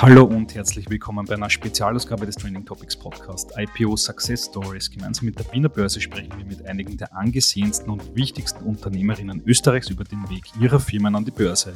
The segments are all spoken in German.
Hallo und herzlich willkommen bei einer Spezialausgabe des Training Topics Podcast IPO Success Stories. Gemeinsam mit der Wiener Börse sprechen wir mit einigen der angesehensten und wichtigsten Unternehmerinnen Österreichs über den Weg ihrer Firmen an die Börse.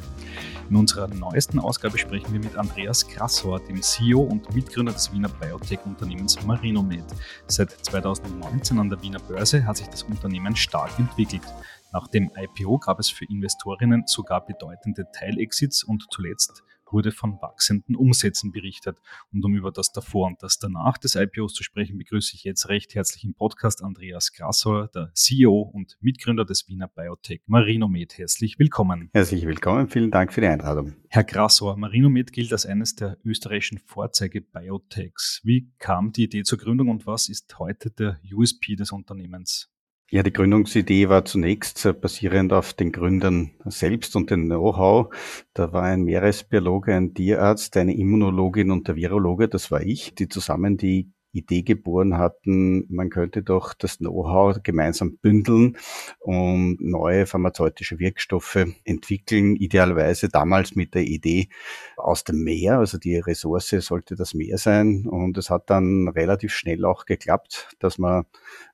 In unserer neuesten Ausgabe sprechen wir mit Andreas Krassauer, dem CEO und Mitgründer des Wiener Biotech-Unternehmens Marinomed. Seit 2019 an der Wiener Börse hat sich das Unternehmen stark entwickelt. Nach dem IPO gab es für Investorinnen sogar bedeutende Teilexits und zuletzt wurde von wachsenden Umsätzen berichtet. Und um über das davor und das danach des IPOs zu sprechen, begrüße ich jetzt recht herzlich im Podcast Andreas Grassauer, der CEO und Mitgründer des Wiener Biotech Marinomed. Herzlich willkommen. Herzlich willkommen, vielen Dank für die Einladung. Herr Grassauer, Marinomed gilt als eines der österreichischen Vorzeige-Biotechs. Wie kam die Idee zur Gründung und was ist heute der USP des Unternehmens? Ja, die Gründungsidee war zunächst äh, basierend auf den Gründern selbst und dem Know-how. Da war ein Meeresbiologe, ein Tierarzt, eine Immunologin und der Virologe, das war ich, die zusammen die Idee geboren hatten, man könnte doch das Know-how gemeinsam bündeln und neue pharmazeutische Wirkstoffe entwickeln, idealerweise damals mit der Idee aus dem Meer, also die Ressource sollte das Meer sein. Und es hat dann relativ schnell auch geklappt, dass man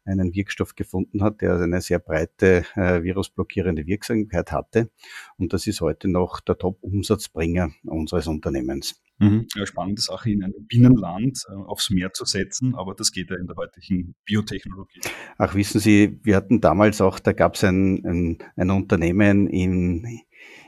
einen Wirkstoff gefunden hat, der eine sehr breite äh, virusblockierende Wirksamkeit hatte. Und das ist heute noch der Top-Umsatzbringer unseres Unternehmens. Mhm. Ja, spannende Sache, in einem Binnenland äh, aufs Meer zu setzen, aber das geht ja in der heutigen Biotechnologie. Ach, wissen Sie, wir hatten damals auch, da gab es ein, ein, ein Unternehmen in,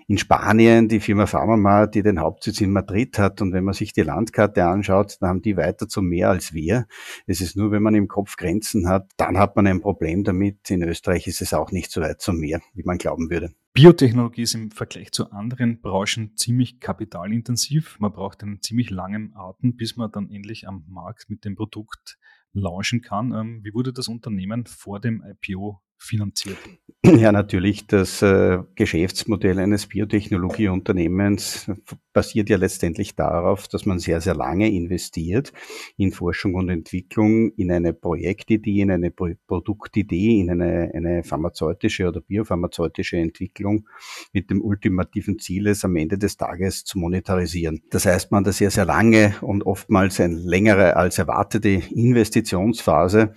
in Spanien, die Firma Pharmamar, die den Hauptsitz in Madrid hat. Und wenn man sich die Landkarte anschaut, dann haben die weiter zum Meer als wir. Es ist nur, wenn man im Kopf Grenzen hat, dann hat man ein Problem damit. In Österreich ist es auch nicht so weit zum Meer, wie man glauben würde. Biotechnologie ist im Vergleich zu anderen Branchen ziemlich kapitalintensiv. Man braucht einen ziemlich langen Atem, bis man dann endlich am Markt mit dem Produkt launchen kann. Ähm, wie wurde das Unternehmen vor dem IPO finanziert? Ja, natürlich. Das äh, Geschäftsmodell eines Biotechnologieunternehmens basiert ja letztendlich darauf, dass man sehr, sehr lange investiert in Forschung und Entwicklung, in eine Projektidee, in eine Pro Produktidee, in eine, eine pharmazeutische oder biopharmazeutische Entwicklung mit dem ultimativen Ziel, es am Ende des Tages zu monetarisieren. Das heißt, man hat sehr, sehr lange und oftmals eine längere als erwartete Investitionsphase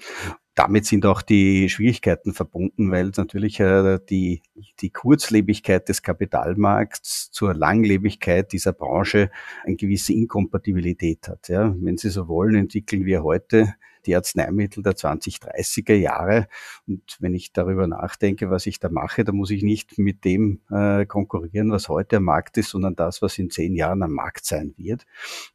damit sind auch die Schwierigkeiten verbunden, weil natürlich äh, die, die Kurzlebigkeit des Kapitalmarkts zur Langlebigkeit dieser Branche eine gewisse Inkompatibilität hat. Ja. Wenn Sie so wollen, entwickeln wir heute die Arzneimittel der 2030er Jahre. Und wenn ich darüber nachdenke, was ich da mache, da muss ich nicht mit dem äh, konkurrieren, was heute am Markt ist, sondern das, was in zehn Jahren am Markt sein wird.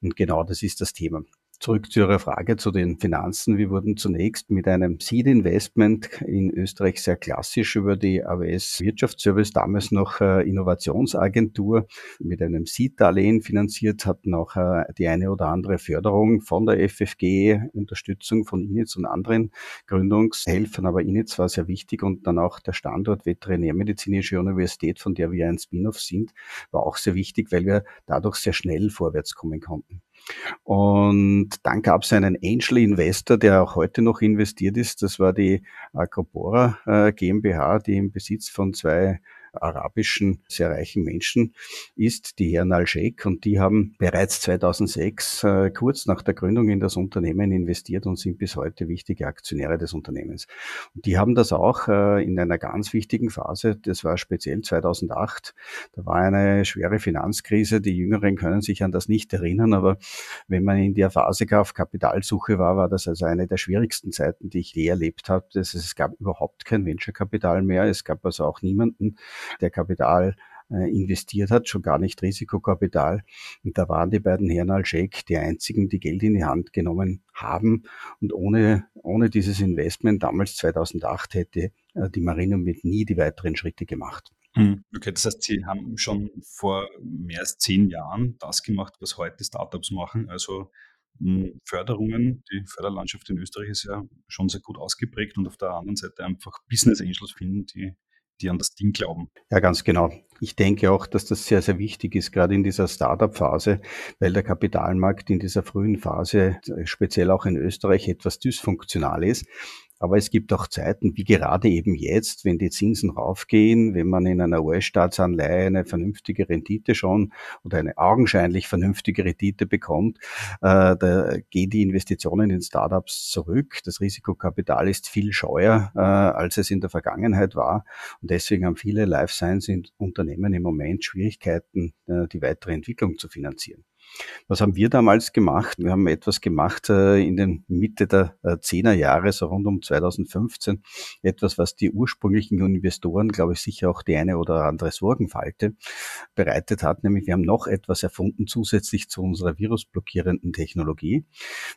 Und genau das ist das Thema. Zurück zu Ihrer Frage zu den Finanzen. Wir wurden zunächst mit einem Seed Investment in Österreich sehr klassisch über die AWS Wirtschaftsservice, damals noch äh, Innovationsagentur, mit einem Seed-Darlehen finanziert, hatten auch äh, die eine oder andere Förderung von der FFG, Unterstützung von INITS und anderen Gründungshelfern, aber INITS war sehr wichtig und dann auch der Standort Veterinärmedizinische Universität, von der wir ein Spin-off sind, war auch sehr wichtig, weil wir dadurch sehr schnell vorwärts kommen konnten. Und dann gab es einen Angel Investor, der auch heute noch investiert ist. Das war die Acropora äh, GmbH, die im Besitz von zwei arabischen, sehr reichen Menschen ist, die Herren Al-Sheikh, und die haben bereits 2006, äh, kurz nach der Gründung in das Unternehmen investiert und sind bis heute wichtige Aktionäre des Unternehmens. Und die haben das auch äh, in einer ganz wichtigen Phase, das war speziell 2008, da war eine schwere Finanzkrise, die Jüngeren können sich an das nicht erinnern, aber wenn man in der Phase auf Kapitalsuche war, war das also eine der schwierigsten Zeiten, die ich je erlebt habe. Es gab überhaupt kein Venture-Kapital mehr, es gab also auch niemanden, der Kapital äh, investiert hat, schon gar nicht Risikokapital. Und da waren die beiden Herren Al-Sheikh die einzigen, die Geld in die Hand genommen haben. Und ohne, ohne dieses Investment damals 2008 hätte äh, die Marine mit nie die weiteren Schritte gemacht. Hm, okay, das heißt, Sie haben schon vor mehr als zehn Jahren das gemacht, was heute Startups machen, also hm, Förderungen. Die Förderlandschaft in Österreich ist ja schon sehr gut ausgeprägt und auf der anderen Seite einfach Business Angels finden, die die an das Ding glauben. Ja, ganz genau. Ich denke auch, dass das sehr, sehr wichtig ist, gerade in dieser Startup-Phase, weil der Kapitalmarkt in dieser frühen Phase, speziell auch in Österreich, etwas dysfunktional ist. Aber es gibt auch Zeiten, wie gerade eben jetzt, wenn die Zinsen raufgehen, wenn man in einer US-Staatsanleihe eine vernünftige Rendite schon oder eine augenscheinlich vernünftige Rendite bekommt, äh, da gehen die Investitionen in Startups zurück. Das Risikokapital ist viel scheuer, äh, als es in der Vergangenheit war. Und deswegen haben viele Life Science-Unternehmen im Moment Schwierigkeiten, äh, die weitere Entwicklung zu finanzieren. Was haben wir damals gemacht? Wir haben etwas gemacht äh, in den Mitte der äh, 10er Jahre, so rund um 2015. Etwas, was die ursprünglichen Investoren, glaube ich, sicher auch die eine oder andere Sorgenfalte bereitet hat. Nämlich wir haben noch etwas erfunden zusätzlich zu unserer virusblockierenden Technologie.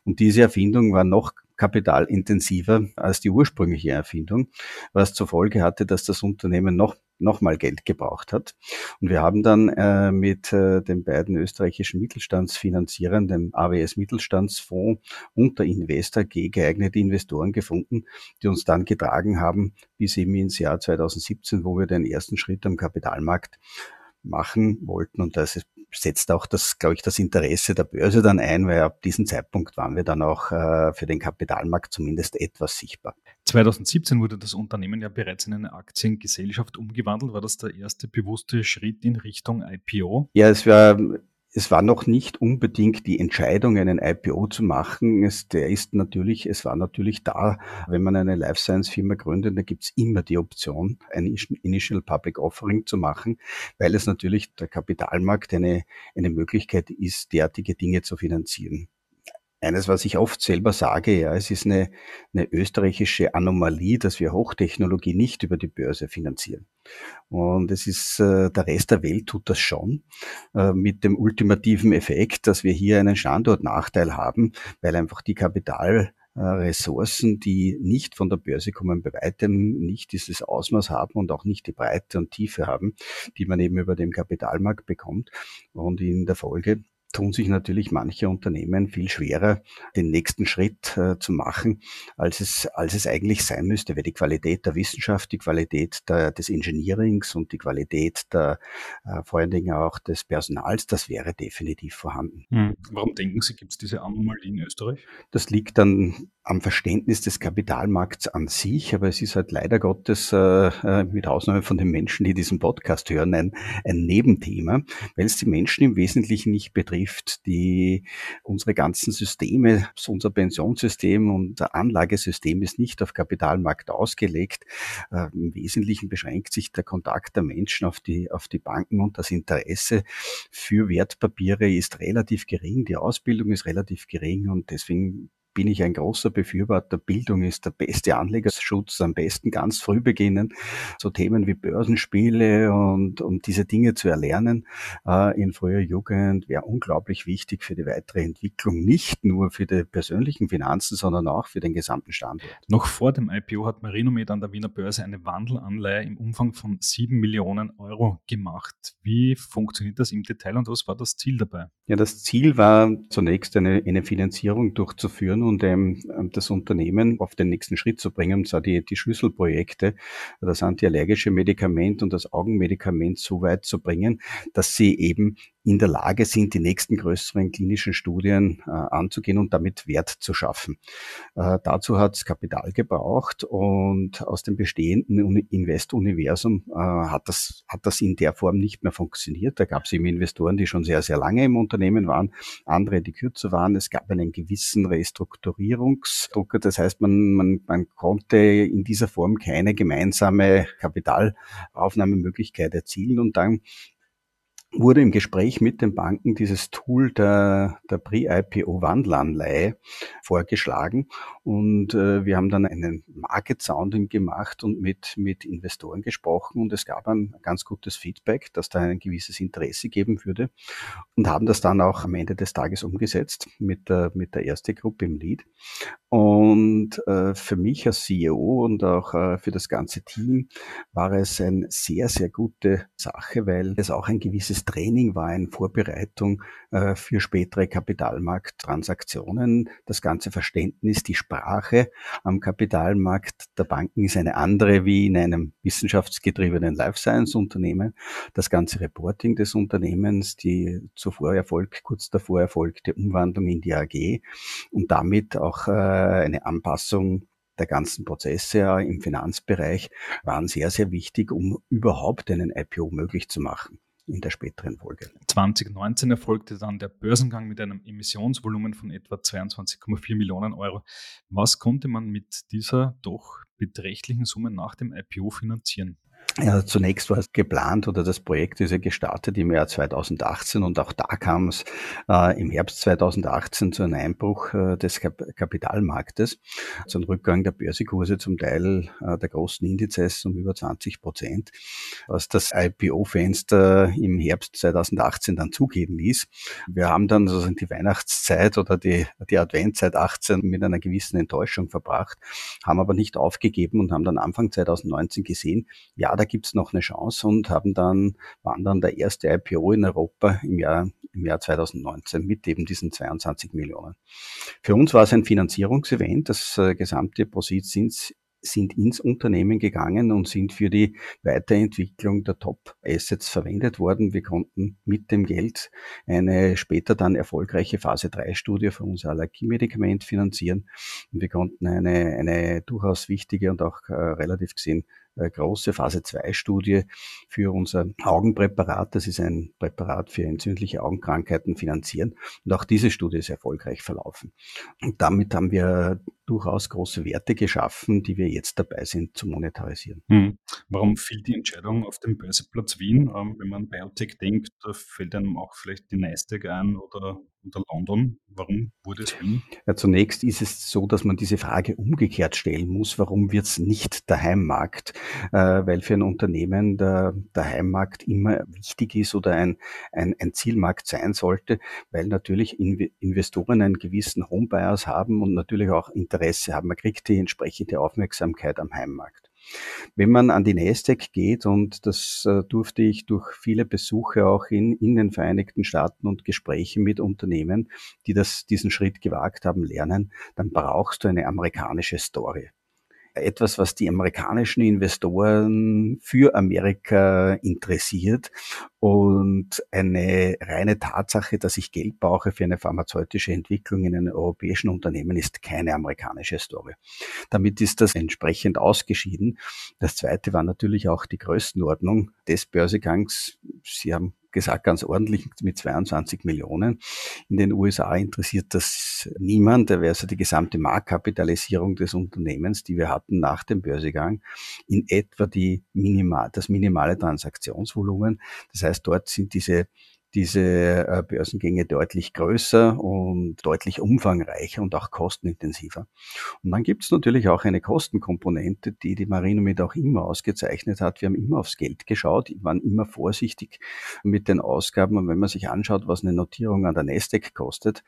Und diese Erfindung war noch kapitalintensiver als die ursprüngliche Erfindung, was zur Folge hatte, dass das Unternehmen noch nochmal Geld gebraucht hat. Und wir haben dann äh, mit äh, den beiden österreichischen Mittelstandsfinanzierern, dem AWS Mittelstandsfonds und der Investor G geeignete Investoren gefunden, die uns dann getragen haben bis eben ins Jahr 2017, wo wir den ersten Schritt am Kapitalmarkt machen wollten. Und das setzt auch das, glaube ich, das Interesse der Börse dann ein, weil ab diesem Zeitpunkt waren wir dann auch äh, für den Kapitalmarkt zumindest etwas sichtbar. 2017 wurde das Unternehmen ja bereits in eine Aktiengesellschaft umgewandelt. War das der erste bewusste Schritt in Richtung IPO? Ja, es war es war noch nicht unbedingt die Entscheidung, einen IPO zu machen. Es, der ist natürlich, es war natürlich da, wenn man eine Life Science Firma gründet, da gibt's immer die Option, ein Initial Public Offering zu machen, weil es natürlich der Kapitalmarkt eine, eine Möglichkeit ist, derartige Dinge zu finanzieren eines, was ich oft selber sage, ja, es ist eine, eine österreichische Anomalie, dass wir Hochtechnologie nicht über die Börse finanzieren. Und es ist, äh, der Rest der Welt tut das schon, äh, mit dem ultimativen Effekt, dass wir hier einen Standortnachteil haben, weil einfach die Kapitalressourcen, die nicht von der Börse kommen, bei weitem nicht dieses Ausmaß haben und auch nicht die Breite und Tiefe haben, die man eben über den Kapitalmarkt bekommt. Und in der Folge tun sich natürlich manche Unternehmen viel schwerer, den nächsten Schritt äh, zu machen, als es, als es eigentlich sein müsste, weil die Qualität der Wissenschaft, die Qualität der, des Engineerings und die Qualität der, äh, vor allen Dingen auch des Personals, das wäre definitiv vorhanden. Hm. Warum denken Sie, gibt es diese Anomalie in Österreich? Das liegt dann am Verständnis des Kapitalmarkts an sich, aber es ist halt leider Gottes, äh, äh, mit Ausnahme von den Menschen, die diesen Podcast hören, ein, ein Nebenthema, weil es die Menschen im Wesentlichen nicht betrifft, die unsere ganzen Systeme, unser Pensionssystem, unser Anlagesystem ist nicht auf Kapitalmarkt ausgelegt. Äh, Im Wesentlichen beschränkt sich der Kontakt der Menschen auf die, auf die Banken und das Interesse für Wertpapiere ist relativ gering, die Ausbildung ist relativ gering und deswegen bin ich ein großer Befürworter. Bildung ist der beste Anlegerschutz, am besten ganz früh beginnen, so Themen wie Börsenspiele und, und diese Dinge zu erlernen äh, in früher Jugend wäre unglaublich wichtig für die weitere Entwicklung, nicht nur für die persönlichen Finanzen, sondern auch für den gesamten Standort. Noch vor dem IPO hat Marinomed an der Wiener Börse eine Wandelanleihe im Umfang von sieben Millionen Euro gemacht. Wie funktioniert das im Detail und was war das Ziel dabei? Ja, das Ziel war zunächst eine, eine Finanzierung durchzuführen und ähm, das Unternehmen auf den nächsten Schritt zu bringen, und zwar die, die Schlüsselprojekte, das antiallergische Medikament und das Augenmedikament so weit zu bringen, dass sie eben in der Lage sind, die nächsten größeren klinischen Studien äh, anzugehen und damit Wert zu schaffen. Äh, dazu hat es Kapital gebraucht und aus dem bestehenden Invest-Universum äh, hat, das, hat das in der Form nicht mehr funktioniert. Da gab es eben Investoren, die schon sehr, sehr lange im Unternehmen waren, andere, die kürzer waren. Es gab einen gewissen Restrukturierungsdruck. Das heißt, man, man, man konnte in dieser Form keine gemeinsame Kapitalaufnahmemöglichkeit erzielen und dann wurde im Gespräch mit den Banken dieses Tool der, der Pre-IPO-Wandelanleihe vorgeschlagen. Und äh, wir haben dann einen Market Sounding gemacht und mit, mit Investoren gesprochen. Und es gab ein ganz gutes Feedback, dass da ein gewisses Interesse geben würde. Und haben das dann auch am Ende des Tages umgesetzt mit der, mit der erste Gruppe im Lead. Und äh, für mich als CEO und auch äh, für das ganze Team war es eine sehr, sehr gute Sache, weil es auch ein gewisses Training war in Vorbereitung äh, für spätere Kapitalmarkttransaktionen. Das ganze Verständnis, die Sprache am Kapitalmarkt der Banken ist eine andere wie in einem wissenschaftsgetriebenen Life Science Unternehmen. Das ganze Reporting des Unternehmens, die zuvor Erfolg, kurz davor erfolgte Umwandlung in die AG und damit auch äh, eine Anpassung der ganzen Prozesse im Finanzbereich waren sehr, sehr wichtig, um überhaupt einen IPO möglich zu machen in der späteren Folge. 2019 erfolgte dann der Börsengang mit einem Emissionsvolumen von etwa 22,4 Millionen Euro. Was konnte man mit dieser doch beträchtlichen Summe nach dem IPO finanzieren? Ja, zunächst war es geplant oder das Projekt ist ja gestartet im Jahr 2018 und auch da kam es äh, im Herbst 2018 zu einem Einbruch äh, des Kap Kapitalmarktes, zu einem Rückgang der Börsekurse, zum Teil äh, der großen Indizes um über 20 Prozent, was das IPO-Fenster im Herbst 2018 dann zugehen ließ. Wir haben dann sozusagen die Weihnachtszeit oder die, die Adventzeit 18 mit einer gewissen Enttäuschung verbracht, haben aber nicht aufgegeben und haben dann Anfang 2019 gesehen, ja, da gibt's noch eine Chance und haben dann, waren dann der erste IPO in Europa im Jahr, im Jahr 2019 mit eben diesen 22 Millionen. Für uns war es ein Finanzierungsevent. Das äh, gesamte Proceeds sind sind ins Unternehmen gegangen und sind für die Weiterentwicklung der Top-Assets verwendet worden. Wir konnten mit dem Geld eine später dann erfolgreiche Phase-3-Studie für unser Allergiemedikament finanzieren. Und wir konnten eine, eine durchaus wichtige und auch äh, relativ gesehen äh, große Phase-2-Studie für unser Augenpräparat. Das ist ein Präparat für entzündliche Augenkrankheiten finanzieren. Und auch diese Studie ist erfolgreich verlaufen. Und damit haben wir durchaus große Werte geschaffen, die wir jetzt dabei sind zu monetarisieren. Hm. Warum fiel die Entscheidung auf dem Börseplatz Wien? Ähm, wenn man Biotech denkt, da fällt einem auch vielleicht die Nasdaq ein oder oder London? Warum wurde es Wien? Ja, zunächst ist es so, dass man diese Frage umgekehrt stellen muss. Warum wird es nicht der Heimmarkt? Äh, weil für ein Unternehmen der, der Heimmarkt immer wichtig ist oder ein, ein, ein Zielmarkt sein sollte, weil natürlich Investoren einen gewissen Homebias haben und natürlich auch Interesse haben. Man kriegt die entsprechende Aufmerksamkeit am Heimmarkt. Wenn man an die Nasdaq geht, und das äh, durfte ich durch viele Besuche auch in, in den Vereinigten Staaten und Gespräche mit Unternehmen, die das, diesen Schritt gewagt haben, lernen, dann brauchst du eine amerikanische Story etwas, was die amerikanischen Investoren für Amerika interessiert. Und eine reine Tatsache, dass ich Geld brauche für eine pharmazeutische Entwicklung in einem europäischen Unternehmen, ist keine amerikanische Story. Damit ist das entsprechend ausgeschieden. Das zweite war natürlich auch die Größenordnung des Börsegangs. Sie haben gesagt, ganz ordentlich mit 22 Millionen. In den USA interessiert das niemand. Da wäre also die gesamte Marktkapitalisierung des Unternehmens, die wir hatten nach dem Börsegang, in etwa die minimal, das minimale Transaktionsvolumen. Das heißt, dort sind diese diese äh, Börsengänge deutlich größer und deutlich umfangreicher und auch kostenintensiver. Und dann gibt es natürlich auch eine Kostenkomponente, die die Marinomed auch immer ausgezeichnet hat. Wir haben immer aufs Geld geschaut, waren immer vorsichtig mit den Ausgaben. Und wenn man sich anschaut, was eine Notierung an der Nasdaq kostet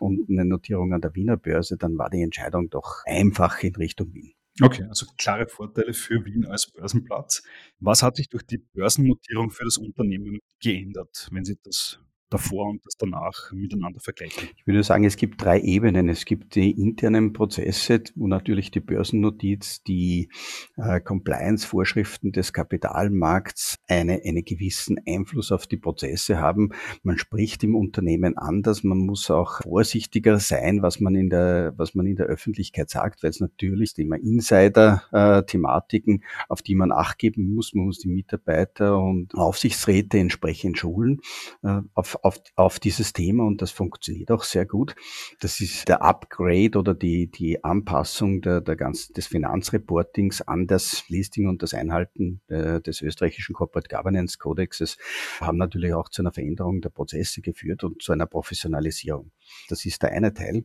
und eine Notierung an der Wiener Börse, dann war die Entscheidung doch einfach in Richtung Wien. Okay, also klare Vorteile für Wien als Börsenplatz. Was hat sich durch die Börsennotierung für das Unternehmen geändert, wenn Sie das davor und das danach miteinander vergleichen? Ich würde sagen, es gibt drei Ebenen. Es gibt die internen Prozesse, wo natürlich die Börsennotiz, die äh, Compliance-Vorschriften des Kapitalmarkts eine, einen gewissen Einfluss auf die Prozesse haben. Man spricht im Unternehmen anders. Man muss auch vorsichtiger sein, was man in der, was man in der Öffentlichkeit sagt, weil es natürlich Thema Insider-Thematiken, äh, auf die man Acht geben muss. Man muss die Mitarbeiter und Aufsichtsräte entsprechend schulen äh, auf auf, auf dieses Thema und das funktioniert auch sehr gut. Das ist der Upgrade oder die, die Anpassung der, der ganzen, des Finanzreportings an das Listing und das Einhalten äh, des österreichischen Corporate Governance Codexes haben natürlich auch zu einer Veränderung der Prozesse geführt und zu einer Professionalisierung. Das ist der eine Teil.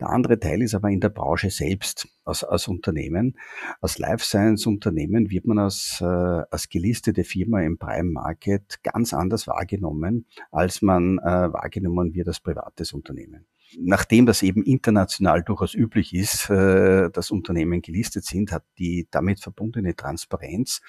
Der andere Teil ist aber in der Branche selbst als, als Unternehmen. Als Life Science Unternehmen wird man als, äh, als gelistete Firma im Prime Market ganz anders wahrgenommen, als man äh, wahrgenommen wird als privates Unternehmen. Nachdem das eben international durchaus üblich ist, äh, dass Unternehmen gelistet sind, hat die damit verbundene Transparenz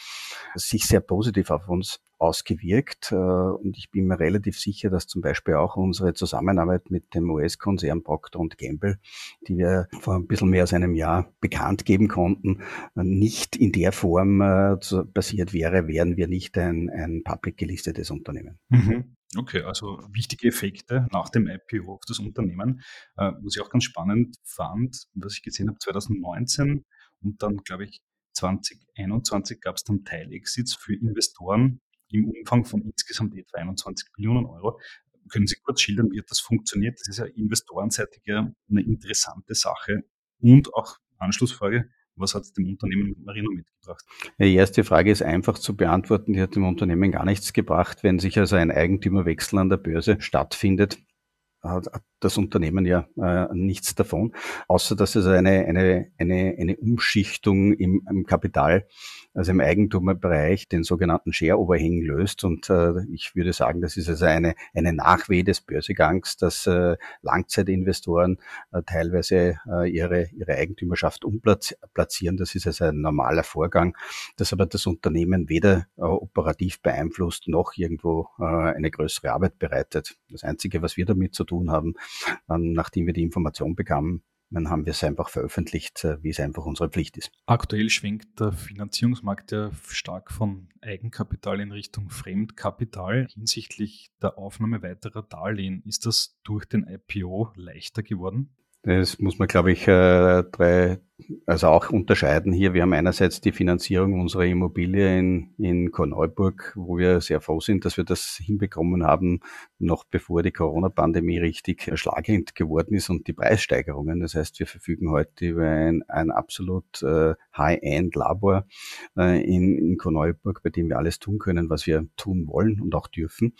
sich sehr positiv auf uns ausgewirkt. Äh, und ich bin mir relativ sicher, dass zum Beispiel auch unsere Zusammenarbeit mit dem US-Konzern Procter Gamble, die wir vor ein bisschen mehr als einem Jahr bekannt geben konnten, nicht in der Form äh, passiert wäre, wären wir nicht ein, ein public gelistetes Unternehmen. Mhm. Okay, also wichtige Effekte nach dem IPO auf das Unternehmen. Äh, was ich auch ganz spannend fand, was ich gesehen habe, 2019 Und dann, glaube ich, 2021 gab es dann Teilexits für Investoren im Umfang von insgesamt etwa 21 Millionen Euro. Können Sie kurz schildern, wie das funktioniert? Das ist ja investorenseitig eine interessante Sache. Und auch Anschlussfrage, was hat es dem Unternehmen Marino mitgebracht? Die erste Frage ist einfach zu beantworten. Die hat dem Unternehmen gar nichts gebracht, wenn sich also ein Eigentümerwechsel an der Börse stattfindet hat das Unternehmen ja äh, nichts davon, außer dass es eine, eine, eine, eine Umschichtung im, im Kapital also im Eigentummerbereich den sogenannten Share-Overhang löst. Und äh, ich würde sagen, das ist also eine, eine Nachweh des Börsegangs, dass äh, Langzeitinvestoren äh, teilweise äh, ihre, ihre Eigentümerschaft umplatzieren. Das ist also ein normaler Vorgang, das aber das Unternehmen weder äh, operativ beeinflusst noch irgendwo äh, eine größere Arbeit bereitet. Das Einzige, was wir damit zu tun haben, äh, nachdem wir die Information bekamen, dann haben wir es einfach veröffentlicht, äh, wie es einfach unsere Pflicht ist. Aktuell schwenkt der Finanzierungsmarkt ja stark von Eigenkapital in Richtung Fremdkapital. Hinsichtlich der Aufnahme weiterer Darlehen, ist das durch den IPO leichter geworden? Das muss man, glaube ich, äh, drei, also auch unterscheiden hier. Wir haben einerseits die Finanzierung unserer Immobilie in, in Korneuburg, wo wir sehr froh sind, dass wir das hinbekommen haben, noch bevor die Corona-Pandemie richtig schlagend geworden ist und die Preissteigerungen. Das heißt, wir verfügen heute über ein, ein absolut äh, High-End-Labor äh, in, in Korneuburg, bei dem wir alles tun können, was wir tun wollen und auch dürfen.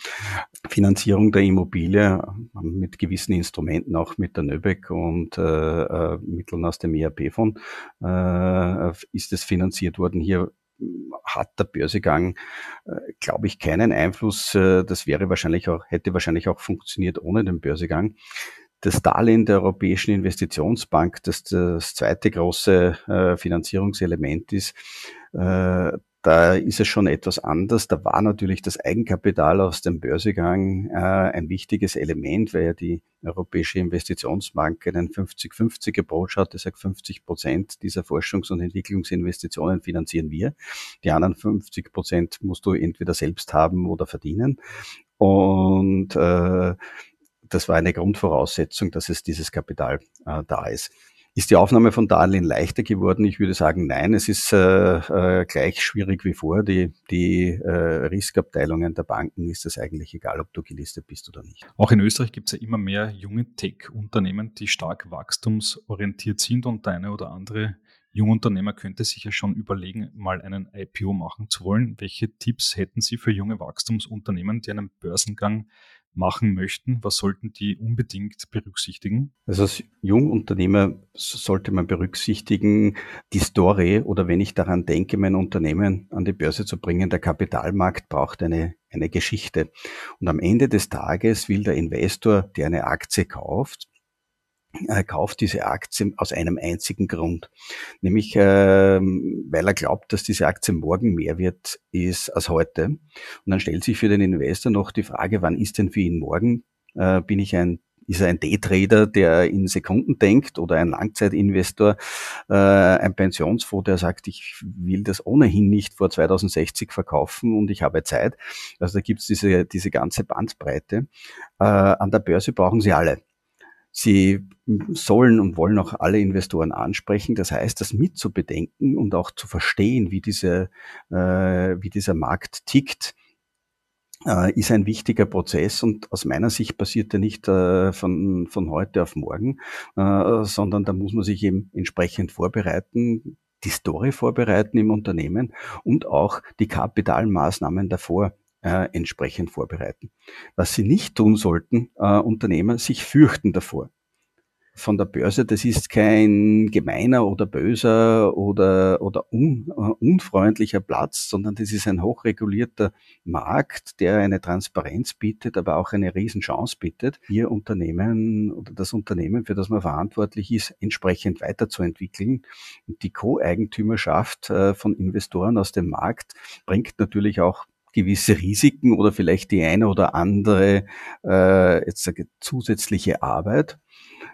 Finanzierung der Immobilie mit gewissen Instrumenten, auch mit der Nöbeck und äh, äh, Mitteln aus dem ERP-Fonds äh, ist es finanziert worden. Hier hat der Börsegang, äh, glaube ich, keinen Einfluss. Äh, das wäre wahrscheinlich auch, hätte wahrscheinlich auch funktioniert ohne den Börsegang. Das Darlehen der Europäischen Investitionsbank, das das zweite große äh, Finanzierungselement ist, da ist es schon etwas anders. Da war natürlich das Eigenkapital aus dem Börsegang äh, ein wichtiges Element, weil ja die Europäische Investitionsbank einen 50-50 Approach hat. Das sagt 50 Prozent dieser Forschungs- und Entwicklungsinvestitionen finanzieren wir. Die anderen 50 Prozent musst du entweder selbst haben oder verdienen. Und äh, das war eine Grundvoraussetzung, dass es dieses Kapital äh, da ist. Ist die Aufnahme von Darlehen leichter geworden? Ich würde sagen, nein, es ist äh, äh, gleich schwierig wie vor. Die, die äh, Riskabteilungen der Banken ist es eigentlich egal, ob du gelistet bist oder nicht. Auch in Österreich gibt es ja immer mehr junge Tech-Unternehmen, die stark wachstumsorientiert sind und eine oder andere Jungunternehmer könnte sich ja schon überlegen, mal einen IPO machen zu wollen. Welche Tipps hätten Sie für junge Wachstumsunternehmen, die einen Börsengang machen möchten? Was sollten die unbedingt berücksichtigen? Also als Jungunternehmer sollte man berücksichtigen, die Story oder wenn ich daran denke, mein Unternehmen an die Börse zu bringen, der Kapitalmarkt braucht eine, eine Geschichte. Und am Ende des Tages will der Investor, der eine Aktie kauft, er kauft diese Aktie aus einem einzigen Grund, nämlich äh, weil er glaubt, dass diese Aktie morgen mehr wird ist als heute. Und dann stellt sich für den Investor noch die Frage, wann ist denn für ihn morgen? Äh, bin ich ein ist er ein Daytrader, der in Sekunden denkt oder ein Langzeitinvestor, äh, ein Pensionsfonds, der sagt, ich will das ohnehin nicht vor 2060 verkaufen und ich habe Zeit. Also da gibt's diese, diese ganze Bandbreite. Äh, an der Börse brauchen sie alle. Sie sollen und wollen auch alle Investoren ansprechen. Das heißt, das mitzubedenken und auch zu verstehen, wie, diese, äh, wie dieser Markt tickt, äh, ist ein wichtiger Prozess und aus meiner Sicht passiert er nicht äh, von, von heute auf morgen, äh, sondern da muss man sich eben entsprechend vorbereiten, die Story vorbereiten im Unternehmen und auch die Kapitalmaßnahmen davor äh, entsprechend vorbereiten. Was sie nicht tun sollten, äh, Unternehmer, sich fürchten davor. Von der Börse, das ist kein gemeiner oder böser oder, oder un, uh, unfreundlicher Platz, sondern das ist ein hochregulierter Markt, der eine Transparenz bietet, aber auch eine Riesenchance bietet, hier Unternehmen oder das Unternehmen, für das man verantwortlich ist, entsprechend weiterzuentwickeln. Und die Co-Eigentümerschaft äh, von Investoren aus dem Markt bringt natürlich auch gewisse Risiken oder vielleicht die eine oder andere äh, jetzt sage, zusätzliche Arbeit.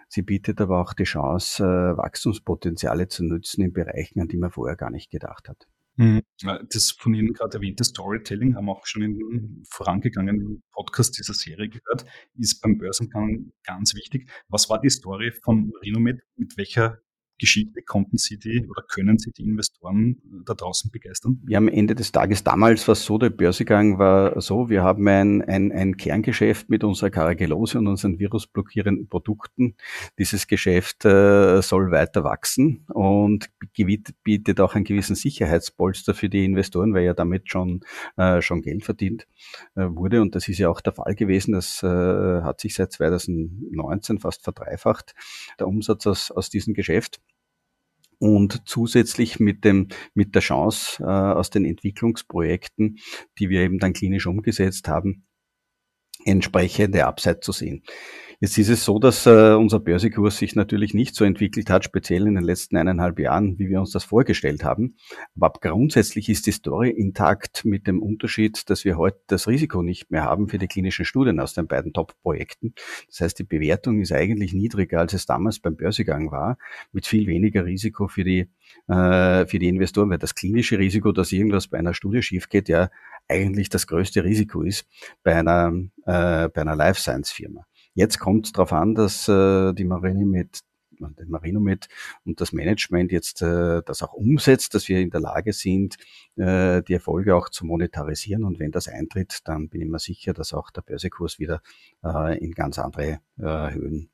Sie bietet aber auch die Chance, äh, Wachstumspotenziale zu nutzen in Bereichen, an die man vorher gar nicht gedacht hat. Mhm. Das von Ihnen gerade erwähnte Storytelling haben wir auch schon in vorangegangenen Podcast dieser Serie gehört, ist beim Börsengang ganz wichtig. Was war die Story von Renomed? Mit welcher Geschichte konnten Sie die oder können Sie die Investoren da draußen begeistern? Ja, am Ende des Tages damals war es so, der Börsegang war so, wir haben ein, ein, ein Kerngeschäft mit unserer Caragellose und unseren virusblockierenden Produkten. Dieses Geschäft äh, soll weiter wachsen und bietet auch einen gewissen Sicherheitspolster für die Investoren, weil ja damit schon, äh, schon Geld verdient äh, wurde. Und das ist ja auch der Fall gewesen. Das äh, hat sich seit 2019 fast verdreifacht, der Umsatz aus, aus diesem Geschäft und zusätzlich mit dem mit der Chance äh, aus den Entwicklungsprojekten, die wir eben dann klinisch umgesetzt haben, entsprechende Upside zu sehen. Jetzt ist es so, dass äh, unser Börsekurs sich natürlich nicht so entwickelt hat, speziell in den letzten eineinhalb Jahren, wie wir uns das vorgestellt haben. Aber grundsätzlich ist die Story intakt mit dem Unterschied, dass wir heute das Risiko nicht mehr haben für die klinischen Studien aus den beiden Top-Projekten. Das heißt, die Bewertung ist eigentlich niedriger, als es damals beim Börsegang war, mit viel weniger Risiko für die, äh, für die Investoren, weil das klinische Risiko, dass irgendwas bei einer Studie schief geht, ja eigentlich das größte Risiko ist bei einer, äh, bei einer Life Science Firma. Jetzt kommt es darauf an, dass äh, die Marine mit den Marinomed und das Management jetzt äh, das auch umsetzt, dass wir in der Lage sind, äh, die Erfolge auch zu monetarisieren. Und wenn das eintritt, dann bin ich mir sicher, dass auch der Börsekurs wieder äh, in ganz andere äh, Höhen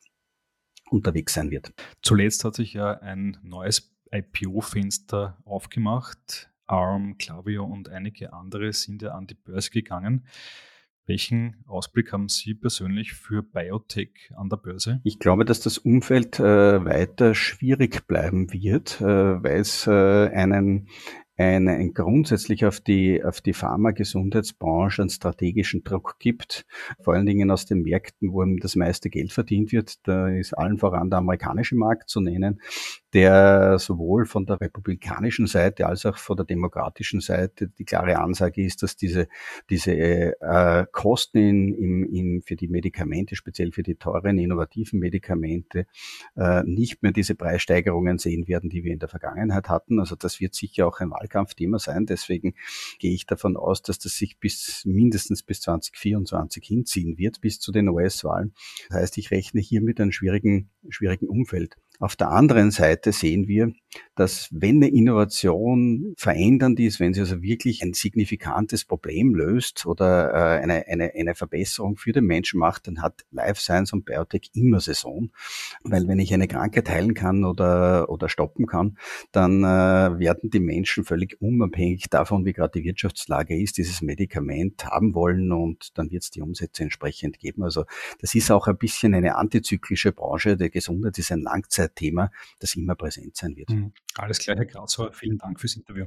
unterwegs sein wird. Zuletzt hat sich ja ein neues IPO-Fenster aufgemacht. ARM, Klaviyo und einige andere sind ja an die Börse gegangen. Welchen Ausblick haben Sie persönlich für Biotech an der Börse? Ich glaube, dass das Umfeld äh, weiter schwierig bleiben wird, äh, weil es äh, einen einen grundsätzlich auf die, auf die Pharma-Gesundheitsbranche einen strategischen Druck gibt, vor allen Dingen aus den Märkten, wo das meiste Geld verdient wird. Da ist allen voran der amerikanische Markt zu nennen, der sowohl von der republikanischen Seite als auch von der demokratischen Seite die klare Ansage ist, dass diese, diese äh, Kosten in, in, in, für die Medikamente, speziell für die teuren, innovativen Medikamente, äh, nicht mehr diese Preissteigerungen sehen werden, die wir in der Vergangenheit hatten. Also das wird sicher auch ein Wahlkampfthema sein. Deswegen gehe ich davon aus, dass das sich bis mindestens bis 2024 hinziehen wird, bis zu den US-Wahlen. Das heißt, ich rechne hier mit einem schwierigen, schwierigen Umfeld. Auf der anderen Seite sehen wir, dass wenn eine Innovation verändernd ist, wenn sie also wirklich ein signifikantes Problem löst oder äh, eine, eine, eine Verbesserung für den Menschen macht, dann hat Life Science und Biotech immer Saison. Weil wenn ich eine Krankheit heilen kann oder, oder stoppen kann, dann äh, werden die Menschen völlig unabhängig davon, wie gerade die Wirtschaftslage ist, dieses Medikament haben wollen und dann wird es die Umsätze entsprechend geben. Also das ist auch ein bisschen eine antizyklische Branche. Der Gesundheit ist ein Langzeit Thema, das immer präsent sein wird. Mhm. Alles klar, Herr Grauzauer. Vielen Dank fürs Interview.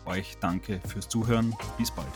Euch danke fürs Zuhören. Bis bald.